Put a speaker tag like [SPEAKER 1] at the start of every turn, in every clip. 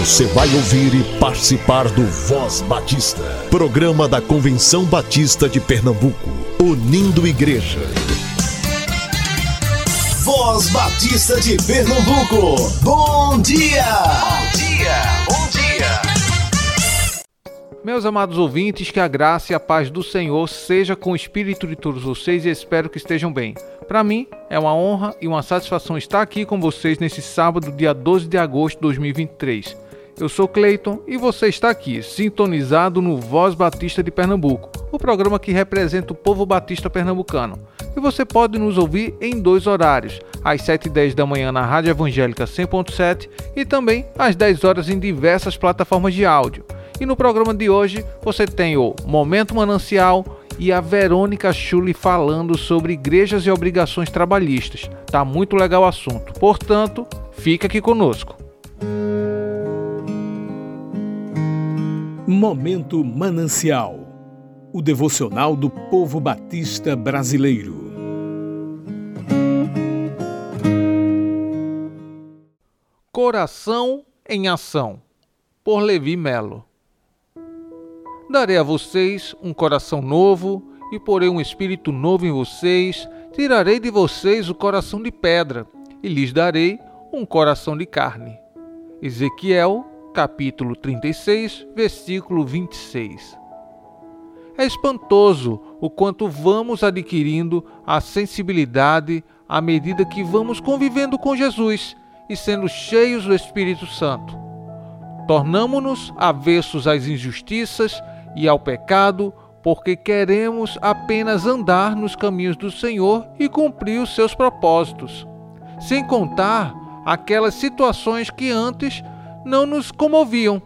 [SPEAKER 1] Você vai ouvir e participar do Voz Batista, programa da Convenção Batista de Pernambuco, unindo igreja. Voz Batista de Pernambuco, bom dia! Bom dia, bom
[SPEAKER 2] dia! Meus amados ouvintes, que a graça e a paz do Senhor seja com o espírito de todos vocês e espero que estejam bem. Para mim, é uma honra e uma satisfação estar aqui com vocês nesse sábado, dia 12 de agosto de 2023. Eu sou Cleiton e você está aqui, sintonizado no Voz Batista de Pernambuco, o programa que representa o povo batista pernambucano. E você pode nos ouvir em dois horários, às 7h10 da manhã na Rádio Evangélica 100.7 e também às 10 horas em diversas plataformas de áudio. E no programa de hoje você tem o Momento Manancial, e a Verônica Schulli falando sobre igrejas e obrigações trabalhistas. Tá muito legal o assunto. Portanto, fica aqui conosco.
[SPEAKER 1] Momento Manancial. O devocional do povo batista brasileiro.
[SPEAKER 2] Coração em ação. Por Levi Melo. Darei a vocês um coração novo e porei um espírito novo em vocês. Tirarei de vocês o coração de pedra e lhes darei um coração de carne. Ezequiel, capítulo 36, versículo 26. É espantoso o quanto vamos adquirindo a sensibilidade à medida que vamos convivendo com Jesus e sendo cheios do Espírito Santo. Tornamo-nos avessos às injustiças e ao pecado, porque queremos apenas andar nos caminhos do Senhor e cumprir os seus propósitos, sem contar aquelas situações que antes não nos comoviam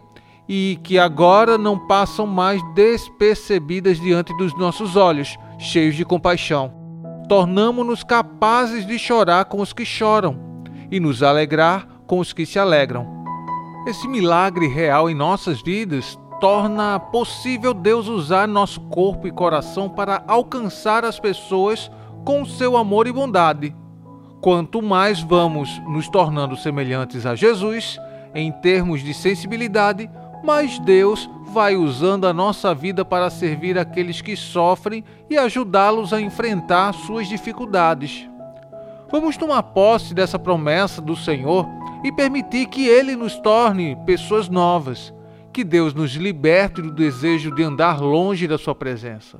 [SPEAKER 2] e que agora não passam mais despercebidas diante dos nossos olhos, cheios de compaixão. Tornamo-nos capazes de chorar com os que choram e nos alegrar com os que se alegram. Esse milagre real em nossas vidas torna possível Deus usar nosso corpo e coração para alcançar as pessoas com seu amor e bondade. Quanto mais vamos nos tornando semelhantes a Jesus, em termos de sensibilidade, mais Deus vai usando a nossa vida para servir aqueles que sofrem e ajudá-los a enfrentar suas dificuldades. Vamos tomar posse dessa promessa do Senhor e permitir que Ele nos torne pessoas novas que Deus nos liberte do desejo de andar longe da Sua presença.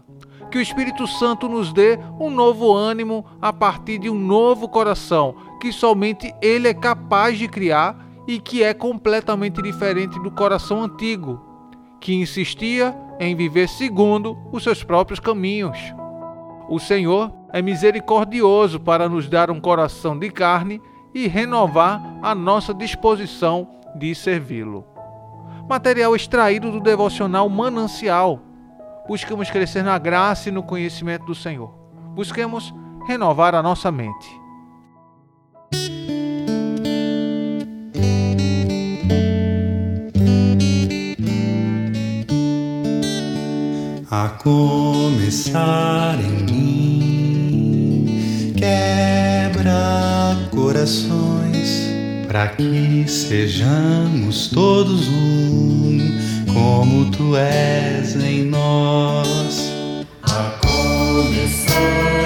[SPEAKER 2] Que o Espírito Santo nos dê um novo ânimo a partir de um novo coração que somente Ele é capaz de criar e que é completamente diferente do coração antigo, que insistia em viver segundo os seus próprios caminhos. O Senhor é misericordioso para nos dar um coração de carne e renovar a nossa disposição de servi-lo material extraído do devocional Manancial. Buscamos crescer na graça e no conhecimento do Senhor. Busquemos renovar a nossa mente.
[SPEAKER 3] A começar em mim, quebra corações para que sejamos todos um, como tu és em nós.
[SPEAKER 4] A começar.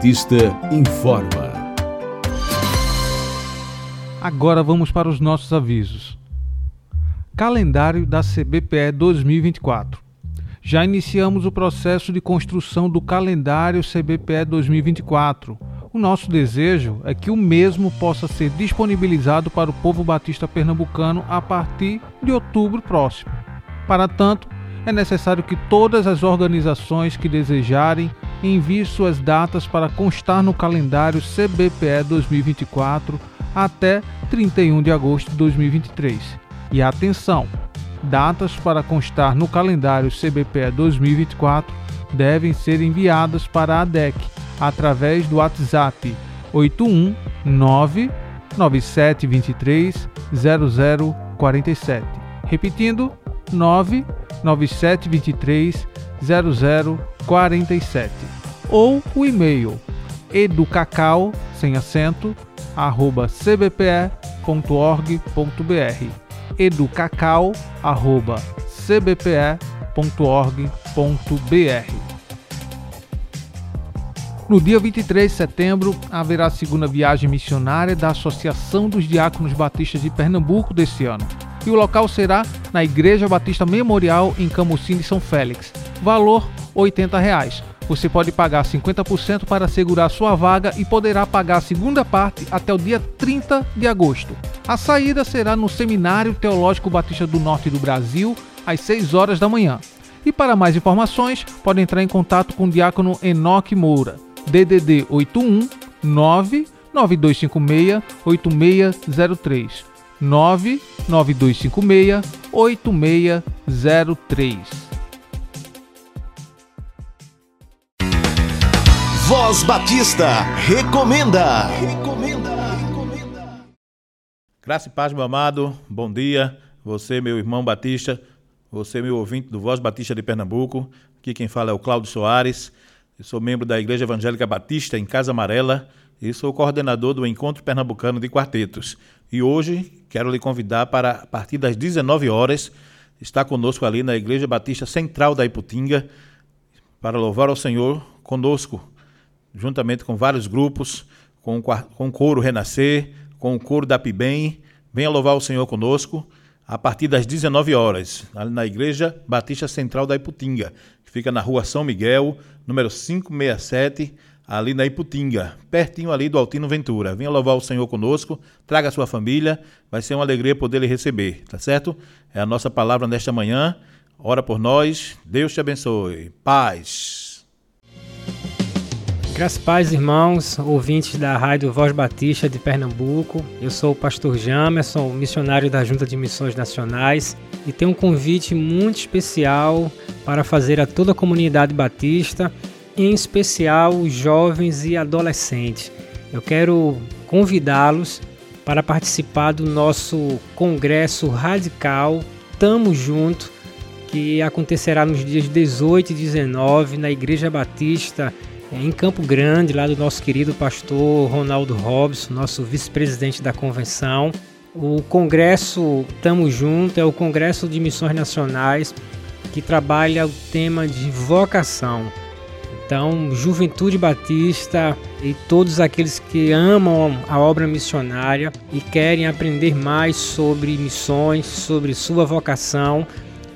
[SPEAKER 1] Batista informa.
[SPEAKER 2] Agora vamos para os nossos avisos. Calendário da CBPE 2024. Já iniciamos o processo de construção do calendário CBPE 2024. O nosso desejo é que o mesmo possa ser disponibilizado para o povo batista pernambucano a partir de outubro próximo. Para tanto, é necessário que todas as organizações que desejarem enviem suas datas para constar no calendário CBPE 2024 até 31 de agosto de 2023. E atenção! Datas para constar no calendário CBPE 2024 devem ser enviadas para a ADEC através do WhatsApp 819 9723 0047. Repetindo, 99723 0047. Ou o e-mail educacau sem acento arroba cbpe.org.br educacau@cbpe.org.br. No dia 23 de setembro, haverá a segunda viagem missionária da Associação dos Diáconos Batistas de Pernambuco desse ano. E o local será na Igreja Batista Memorial em Camusim São Félix. Valor 80 reais. Você pode pagar 50% para assegurar sua vaga e poderá pagar a segunda parte até o dia 30 de agosto. A saída será no Seminário Teológico Batista do Norte do Brasil, às 6 horas da manhã. E para mais informações, pode entrar em contato com o diácono Enoque Moura, DDD 81 99256 8603 99256 8603
[SPEAKER 1] Voz Batista recomenda. Recomenda. Recomenda.
[SPEAKER 5] Graça e paz, meu amado. Bom dia. Você, meu irmão Batista. Você, meu ouvinte do Voz Batista de Pernambuco. Aqui quem fala é o Cláudio Soares. Eu sou membro da Igreja Evangélica Batista em Casa Amarela e sou coordenador do Encontro Pernambucano de Quartetos. E hoje quero lhe convidar para, a partir das 19 horas, estar conosco ali na Igreja Batista Central da Iputinga para louvar ao Senhor conosco juntamente com vários grupos, com, com o coro Renascer, com o coro da Pibem. Venha louvar o Senhor conosco a partir das 19 horas, na Igreja Batista Central da Iputinga, que fica na rua São Miguel, número 567, ali na Iputinga, pertinho ali do Altino Ventura. Venha louvar o Senhor conosco, traga a sua família, vai ser uma alegria poder lhe receber, tá certo? É a nossa palavra nesta manhã. Ora por nós, Deus te abençoe. Paz.
[SPEAKER 6] Graças paz, irmãos, ouvintes da Rádio Voz Batista de Pernambuco. Eu sou o pastor Jamerson, missionário da Junta de Missões Nacionais, e tenho um convite muito especial para fazer a toda a comunidade batista, em especial os jovens e adolescentes. Eu quero convidá-los para participar do nosso congresso radical Tamo Junto, que acontecerá nos dias 18 e 19 na Igreja Batista em Campo Grande, lá do nosso querido pastor Ronaldo Robson, nosso vice-presidente da convenção. O congresso Tamo Junto é o Congresso de Missões Nacionais que trabalha o tema de vocação. Então, Juventude Batista e todos aqueles que amam a obra missionária e querem aprender mais sobre missões, sobre sua vocação,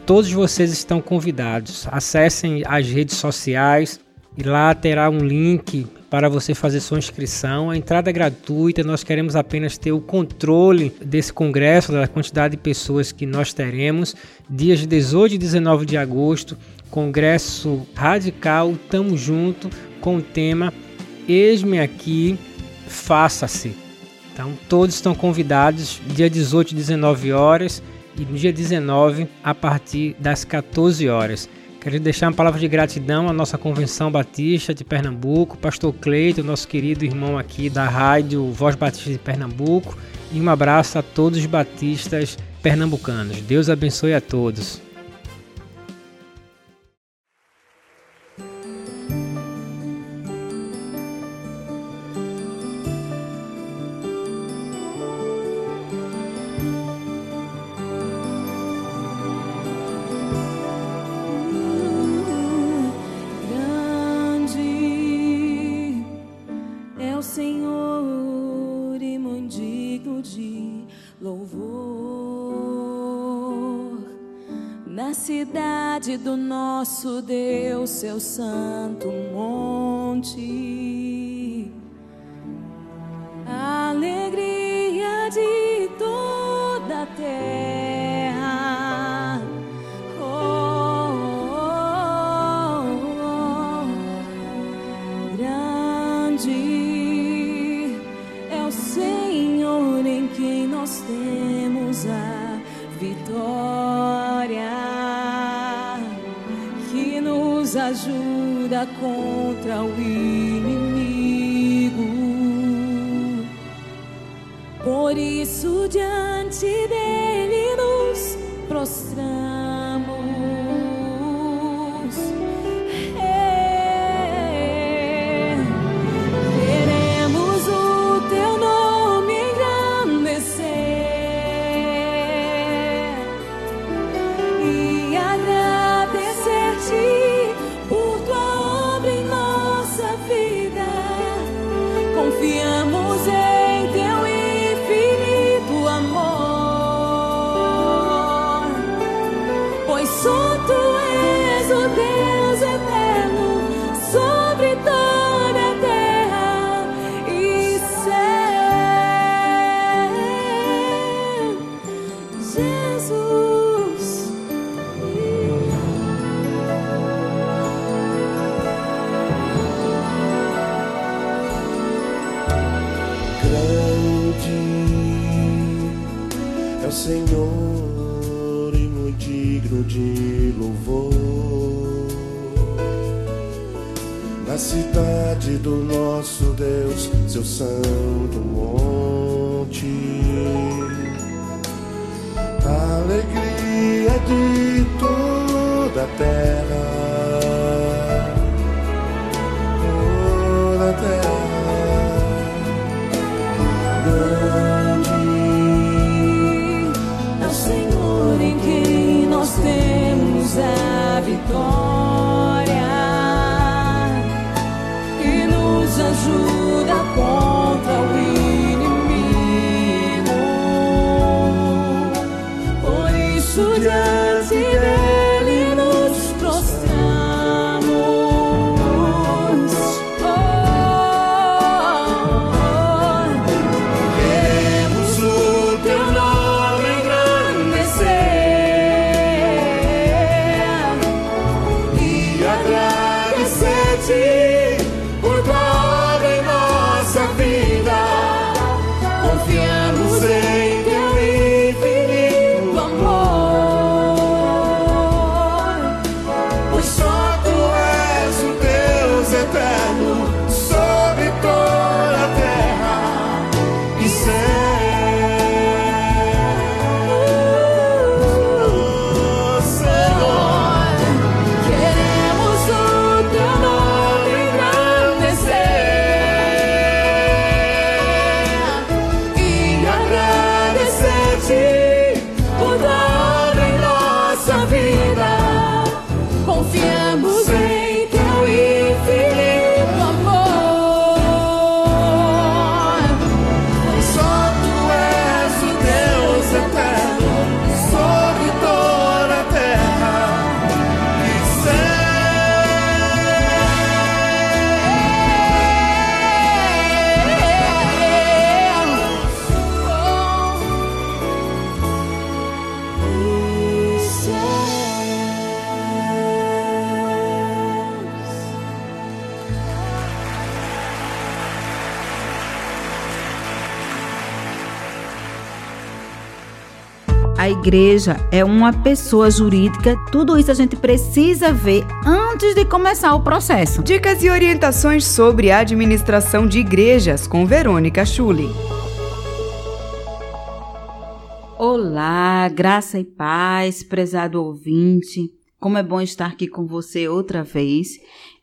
[SPEAKER 6] todos vocês estão convidados. Acessem as redes sociais, e lá terá um link para você fazer sua inscrição. A entrada é gratuita, nós queremos apenas ter o controle desse congresso, da quantidade de pessoas que nós teremos. Dias 18 e 19 de agosto, congresso radical, tamo junto com o tema Eis-me aqui, faça-se. Então todos estão convidados, dia 18 e 19 horas e dia 19 a partir das 14 horas. Quero deixar uma palavra de gratidão à nossa Convenção Batista de Pernambuco, Pastor Cleito, nosso querido irmão aqui da rádio Voz Batista de Pernambuco, e um abraço a todos os batistas pernambucanos. Deus abençoe a todos.
[SPEAKER 7] Cidade do nosso Deus, seu santo monte. Alegria de toda a terra. Oh, oh, oh. Grande é o Senhor em quem nós temos a vitória, ajuda contra o inimigo. Por isso, diante dele A
[SPEAKER 8] igreja é uma pessoa jurídica. Tudo isso a gente precisa ver antes de começar o processo.
[SPEAKER 9] Dicas e orientações sobre a administração de igrejas com Verônica Schulli.
[SPEAKER 8] Olá, graça e paz, prezado ouvinte. Como é bom estar aqui com você outra vez.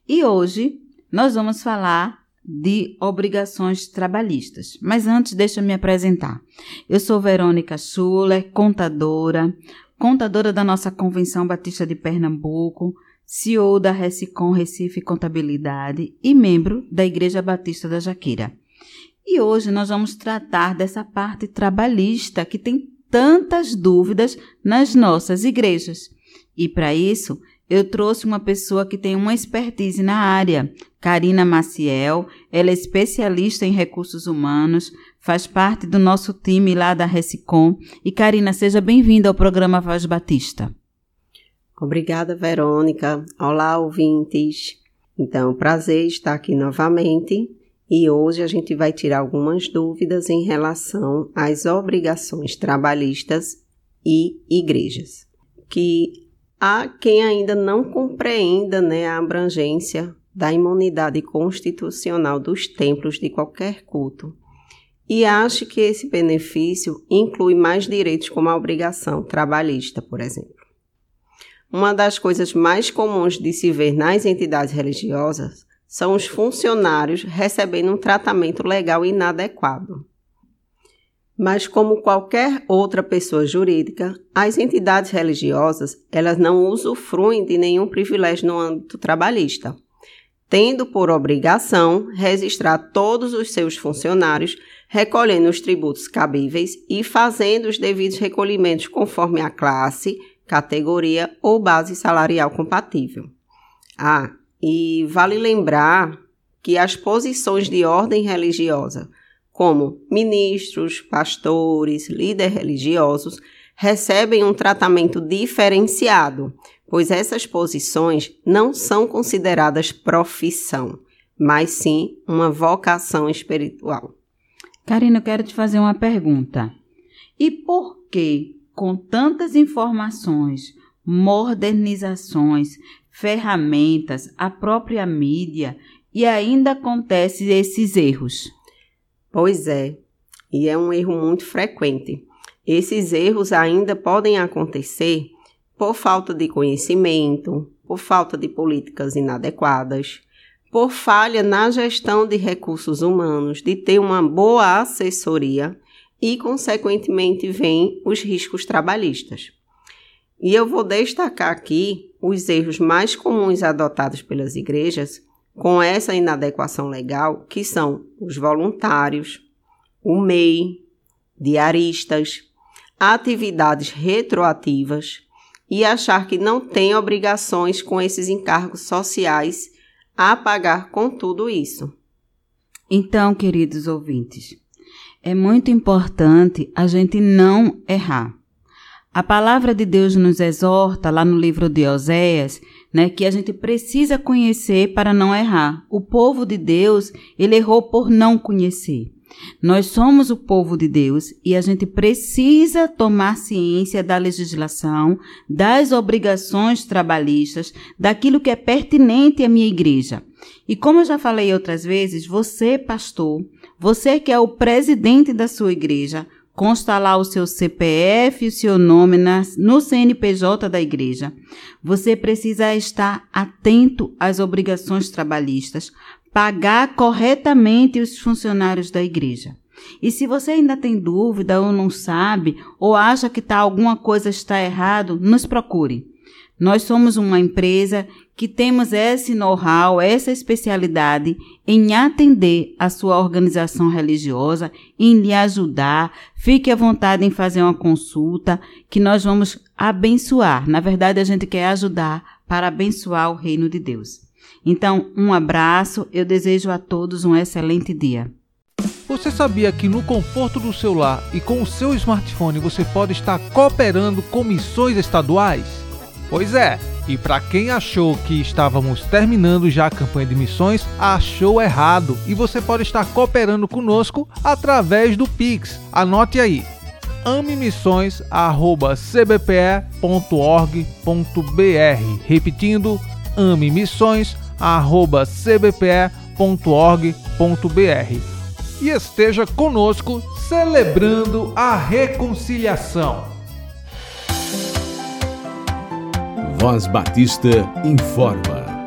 [SPEAKER 8] E hoje nós vamos falar de obrigações trabalhistas. Mas antes, deixa eu me apresentar. Eu sou Verônica Schuller, contadora, contadora da nossa Convenção Batista de Pernambuco, CEO da Recicom Recife Contabilidade e membro da Igreja Batista da Jaqueira. E hoje nós vamos tratar dessa parte trabalhista que tem tantas dúvidas nas nossas igrejas. E para isso, eu trouxe uma pessoa que tem uma expertise na área, Karina Maciel. Ela é especialista em recursos humanos, faz parte do nosso time lá da Recicom. E Karina, seja bem-vinda ao programa Voz Batista.
[SPEAKER 10] Obrigada, Verônica. Olá, ouvintes. Então, prazer estar aqui novamente. E hoje a gente vai tirar algumas dúvidas em relação às obrigações trabalhistas e igrejas, que há quem ainda não compreenda né, a abrangência da imunidade constitucional dos templos de qualquer culto e ache que esse benefício inclui mais direitos como a obrigação trabalhista, por exemplo. Uma das coisas mais comuns de se ver nas entidades religiosas são os funcionários recebendo um tratamento legal inadequado. Mas como qualquer outra pessoa jurídica, as entidades religiosas, elas não usufruem de nenhum privilégio no âmbito trabalhista, tendo por obrigação registrar todos os seus funcionários, recolhendo os tributos cabíveis e fazendo os devidos recolhimentos conforme a classe, categoria ou base salarial compatível. Ah, e vale lembrar que as posições de ordem religiosa, como ministros, pastores, líderes religiosos, recebem um tratamento diferenciado, pois essas posições não são consideradas profissão, mas sim uma vocação espiritual.
[SPEAKER 8] Karina, eu quero te fazer uma pergunta. E por que com tantas informações, modernizações, ferramentas, a própria mídia e ainda acontecem esses erros?
[SPEAKER 10] Pois é, e é um erro muito frequente. Esses erros ainda podem acontecer por falta de conhecimento, por falta de políticas inadequadas, por falha na gestão de recursos humanos, de ter uma boa assessoria e, consequentemente, vêm os riscos trabalhistas. E eu vou destacar aqui os erros mais comuns adotados pelas igrejas com essa inadequação legal, que são os voluntários, o MEI, diaristas, atividades retroativas e achar que não tem obrigações com esses encargos sociais a pagar com tudo isso.
[SPEAKER 8] Então, queridos ouvintes, é muito importante a gente não errar. A palavra de Deus nos exorta lá no livro de Oséias, né, que a gente precisa conhecer para não errar. O povo de Deus, ele errou por não conhecer. Nós somos o povo de Deus e a gente precisa tomar ciência da legislação, das obrigações trabalhistas, daquilo que é pertinente à minha igreja. E como eu já falei outras vezes, você, pastor, você que é o presidente da sua igreja, consta lá o seu CPF e o seu nome na, no CNPJ da igreja. Você precisa estar atento às obrigações trabalhistas, pagar corretamente os funcionários da igreja. E se você ainda tem dúvida ou não sabe, ou acha que tá, alguma coisa está errado, nos procure. Nós somos uma empresa que temos esse know-how, essa especialidade em atender a sua organização religiosa, em lhe ajudar. Fique à vontade em fazer uma consulta que nós vamos abençoar. Na verdade, a gente quer ajudar para abençoar o reino de Deus. Então, um abraço, eu desejo a todos um excelente dia.
[SPEAKER 2] Você sabia que no conforto do seu lar e com o seu smartphone você pode estar cooperando com missões estaduais? Pois é, e para quem achou que estávamos terminando já a campanha de missões, achou errado e você pode estar cooperando conosco através do Pix. Anote aí: amemissões@cbpe.org.br. Repetindo: amemissões@cbpe.org.br. E esteja conosco celebrando a reconciliação.
[SPEAKER 1] Voz Batista informa.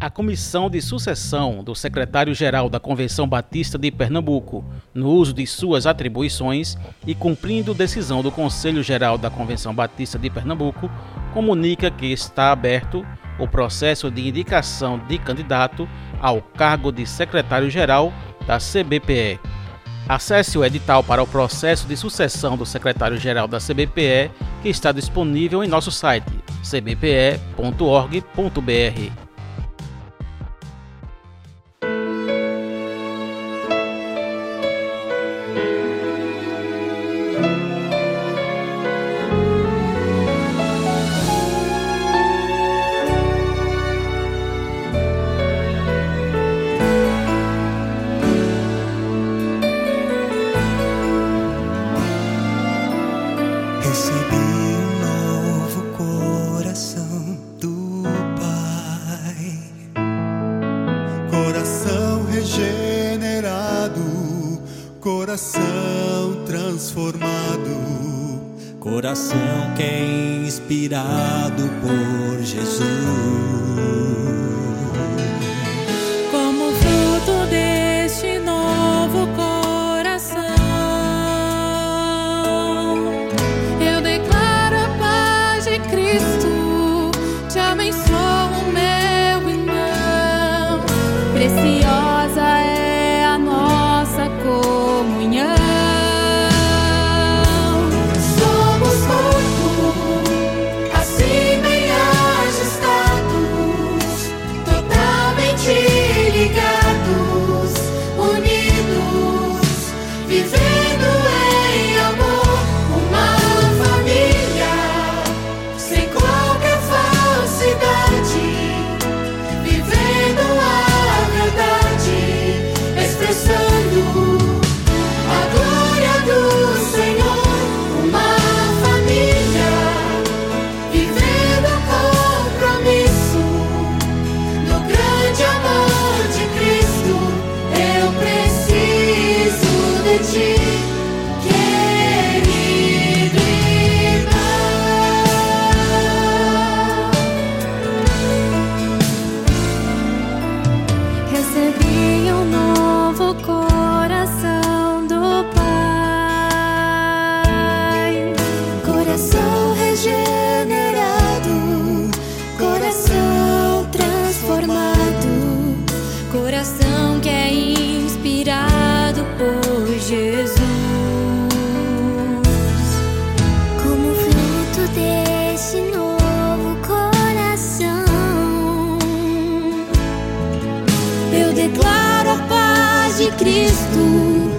[SPEAKER 11] A comissão de sucessão do secretário-geral da Convenção Batista de Pernambuco, no uso de suas atribuições e cumprindo decisão do Conselho Geral da Convenção Batista de Pernambuco, comunica que está aberto o processo de indicação de candidato ao cargo de secretário-geral da CBPE. Acesse o edital para o processo de sucessão do secretário-geral da CBPE, que está disponível em nosso site cbpe.org.br.
[SPEAKER 12] inspirado por Jesus. por Jesus. Como fruto desse novo coração, eu declaro a paz de Cristo.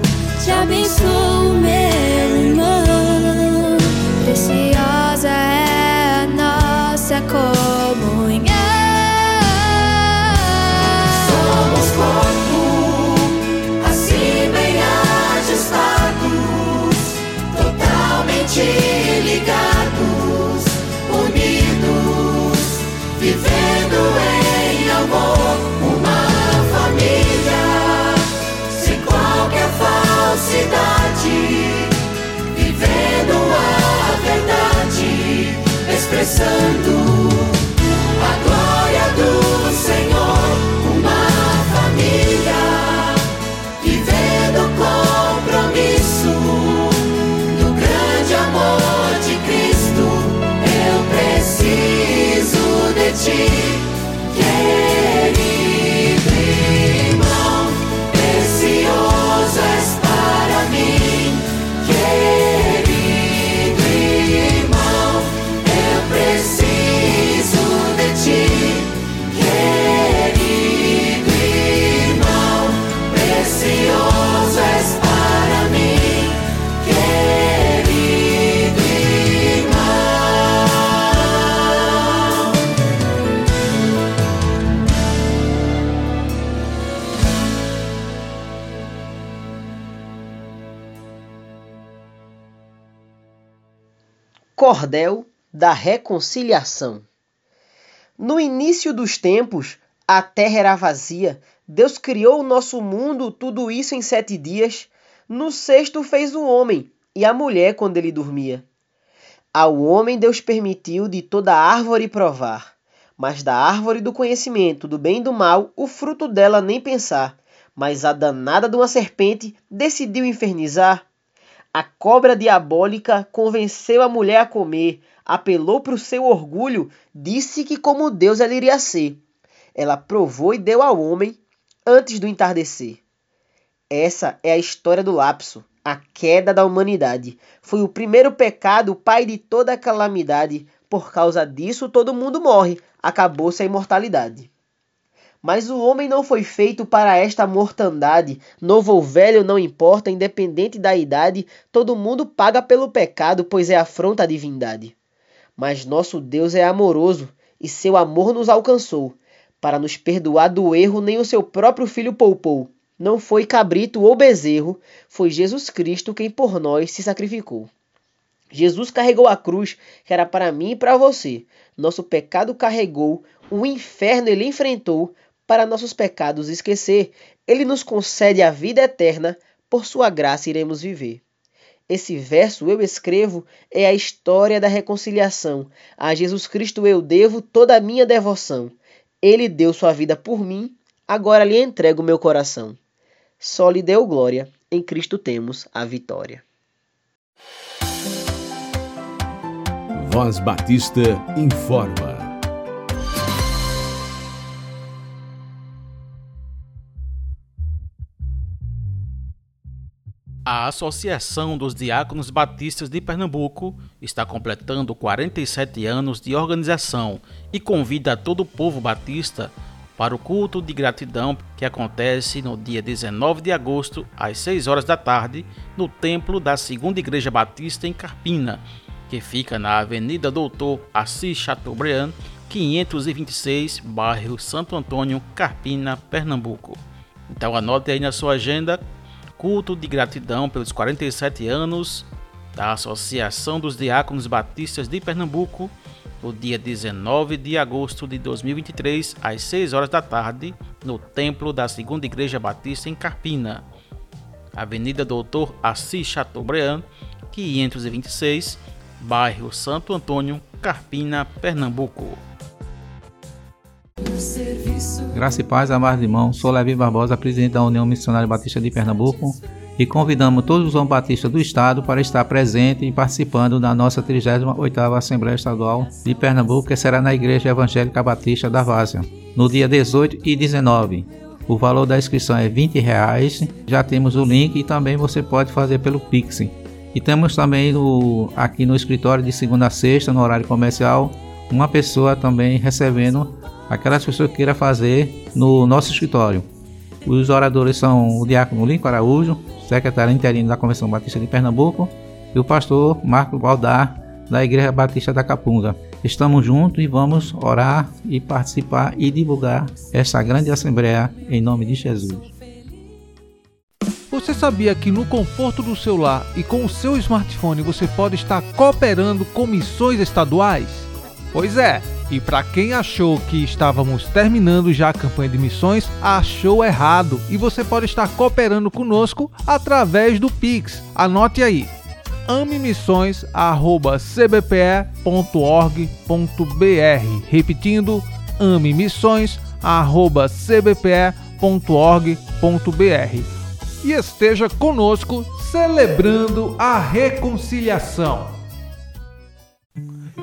[SPEAKER 12] Te abençoo, meu irmão. Preciosa é a nossa cor. santo.
[SPEAKER 13] Cordel da Reconciliação. No início dos tempos, a terra era vazia. Deus criou o nosso mundo, tudo isso em sete dias. No sexto fez o homem e a mulher quando ele dormia. Ao homem Deus permitiu de toda árvore provar, mas da árvore do conhecimento do bem e do mal, o fruto dela nem pensar. Mas a danada de uma serpente decidiu infernizar a cobra diabólica convenceu a mulher a comer. apelou para o seu orgulho, disse que como Deus ela iria ser. Ela provou e deu ao homem antes do entardecer. Essa é a história do lapso, a queda da humanidade. Foi o primeiro pecado, o pai de toda a calamidade. Por causa disso, todo mundo morre. Acabou-se a imortalidade. Mas o homem não foi feito para esta mortandade. Novo ou velho não importa, independente da idade, todo mundo paga pelo pecado, pois é afronta à divindade. Mas nosso Deus é amoroso e seu amor nos alcançou. Para nos perdoar do erro, nem o seu próprio filho poupou. Não foi cabrito ou bezerro, foi Jesus Cristo quem por nós se sacrificou. Jesus carregou a cruz, que era para mim e para você. Nosso pecado carregou, o inferno ele enfrentou, para nossos pecados esquecer, ele nos concede a vida eterna, por sua graça iremos viver. Esse verso eu escrevo é a história da reconciliação. A Jesus Cristo eu devo toda a minha devoção. Ele deu sua vida por mim, agora lhe entrego meu coração. Só lhe deu glória, em Cristo temos a vitória.
[SPEAKER 1] Voz Batista informa.
[SPEAKER 11] A Associação dos Diáconos Batistas de Pernambuco está completando 47 anos de organização e convida todo o povo batista para o culto de gratidão que acontece no dia 19 de agosto, às 6 horas da tarde, no templo da Segunda Igreja Batista em Carpina, que fica na Avenida Doutor Assis Chateaubriand, 526, bairro Santo Antônio, Carpina, Pernambuco. Então anote aí na sua agenda culto de gratidão pelos 47 anos da Associação dos Diáconos Batistas de Pernambuco, no dia 19 de agosto de 2023, às 6 horas da tarde, no Templo da Segunda Igreja Batista em Carpina, Avenida Doutor Assis Chateaubriand, 526, bairro Santo Antônio, Carpina, Pernambuco.
[SPEAKER 14] Graça e paz, amados irmãos. Sou Levi Barbosa, presidente da União Missionária Batista de Pernambuco, e convidamos todos os homens batistas do estado para estar presente e participando da nossa 38ª Assembleia Estadual de Pernambuco, que será na Igreja Evangélica Batista da Várzea, no dia 18 e 19. O valor da inscrição é 20 reais. Já temos o link e também você pode fazer pelo Pix. E temos também no, aqui no escritório de segunda a sexta, no horário comercial, uma pessoa também recebendo aquelas pessoas que queiram fazer no nosso escritório. Os oradores são o diácono Lincoln Araújo, secretário interino da Convenção Batista de Pernambuco, e o pastor Marco Baldar, da Igreja Batista da Capunga. Estamos juntos e vamos orar e participar e divulgar essa grande assembleia em nome de Jesus.
[SPEAKER 2] Você sabia que no conforto do seu lar e com o seu smartphone você pode estar cooperando com missões estaduais? Pois é, e para quem achou que estávamos terminando já a campanha de missões, achou errado e você pode estar cooperando conosco através do Pix. Anote aí: amemissões@cbpe.org.br. Repetindo: amemissões@cbpe.org.br. E esteja conosco celebrando a reconciliação.